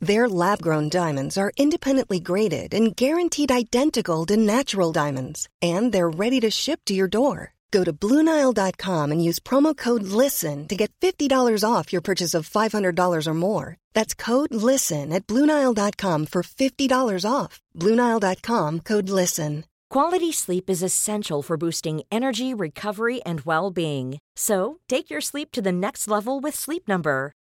Their lab grown diamonds are independently graded and guaranteed identical to natural diamonds, and they're ready to ship to your door. Go to BlueNile.com and use promo code LISTEN to get $50 off your purchase of $500 or more. That's code LISTEN at BlueNile.com for $50 off. BlueNile.com code LISTEN. Quality sleep is essential for boosting energy, recovery, and well being. So, take your sleep to the next level with Sleep Number.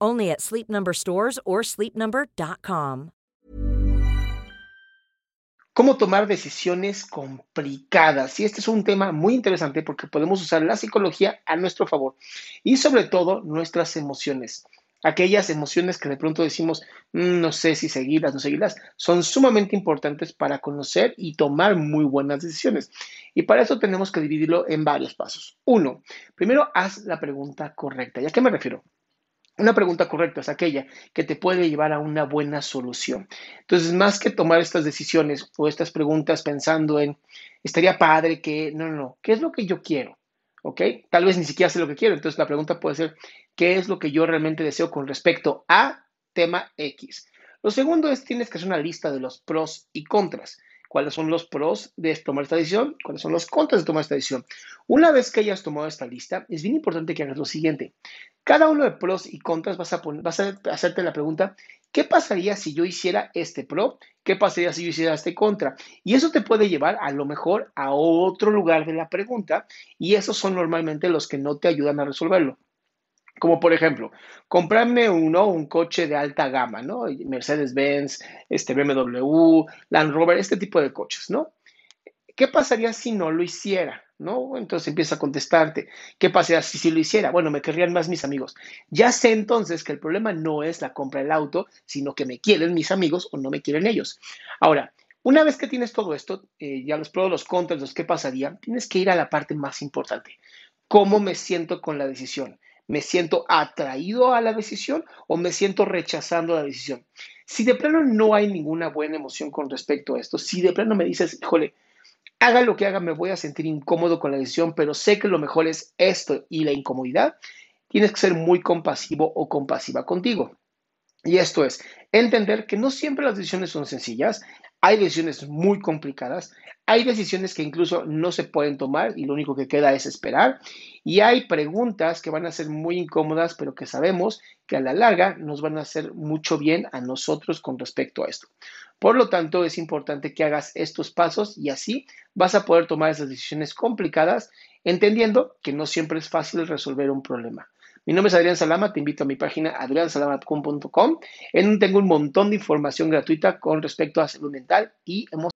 Only at Sleep Number stores or sleepnumber.com. ¿Cómo tomar decisiones complicadas? Y este es un tema muy interesante porque podemos usar la psicología a nuestro favor y sobre todo nuestras emociones. Aquellas emociones que de pronto decimos, "Mm, no sé si seguirlas, no seguirlas, son sumamente importantes para conocer y tomar muy buenas decisiones. Y para eso tenemos que dividirlo en varios pasos. Uno, primero haz la pregunta correcta. ¿Y a qué me refiero? Una pregunta correcta es aquella que te puede llevar a una buena solución. Entonces, más que tomar estas decisiones o estas preguntas pensando en, estaría padre que, no, no, no, ¿qué es lo que yo quiero? ¿Ok? Tal vez ni siquiera sé lo que quiero. Entonces, la pregunta puede ser, ¿qué es lo que yo realmente deseo con respecto a tema X? Lo segundo es, tienes que hacer una lista de los pros y contras. ¿Cuáles son los pros de tomar esta decisión? ¿Cuáles son los contras de tomar esta decisión? Una vez que hayas tomado esta lista, es bien importante que hagas lo siguiente. Cada uno de pros y contras vas a, poner, vas a hacerte la pregunta, ¿qué pasaría si yo hiciera este pro? ¿Qué pasaría si yo hiciera este contra? Y eso te puede llevar a lo mejor a otro lugar de la pregunta y esos son normalmente los que no te ayudan a resolverlo. Como por ejemplo, comprarme uno, un coche de alta gama, ¿no? Mercedes-Benz, este BMW, Land Rover, este tipo de coches, ¿no? ¿Qué pasaría si no lo hiciera? ¿No? Entonces empieza a contestarte, ¿qué pasaría si, si lo hiciera? Bueno, me querrían más mis amigos. Ya sé entonces que el problema no es la compra del auto, sino que me quieren mis amigos o no me quieren ellos. Ahora, una vez que tienes todo esto, eh, ya los pros, los contras, los qué pasaría, tienes que ir a la parte más importante. ¿Cómo me siento con la decisión? ¿Me siento atraído a la decisión o me siento rechazando la decisión? Si de plano no hay ninguna buena emoción con respecto a esto, si de plano me dices, híjole, haga lo que haga, me voy a sentir incómodo con la decisión, pero sé que lo mejor es esto y la incomodidad, tienes que ser muy compasivo o compasiva contigo. Y esto es entender que no siempre las decisiones son sencillas, hay decisiones muy complicadas, hay decisiones que incluso no se pueden tomar y lo único que queda es esperar. Y hay preguntas que van a ser muy incómodas, pero que sabemos que a la larga nos van a hacer mucho bien a nosotros con respecto a esto. Por lo tanto, es importante que hagas estos pasos y así vas a poder tomar esas decisiones complicadas, entendiendo que no siempre es fácil resolver un problema. Mi nombre es Adrián Salama, te invito a mi página adriansalama.com, en tengo un montón de información gratuita con respecto a salud mental y emocional.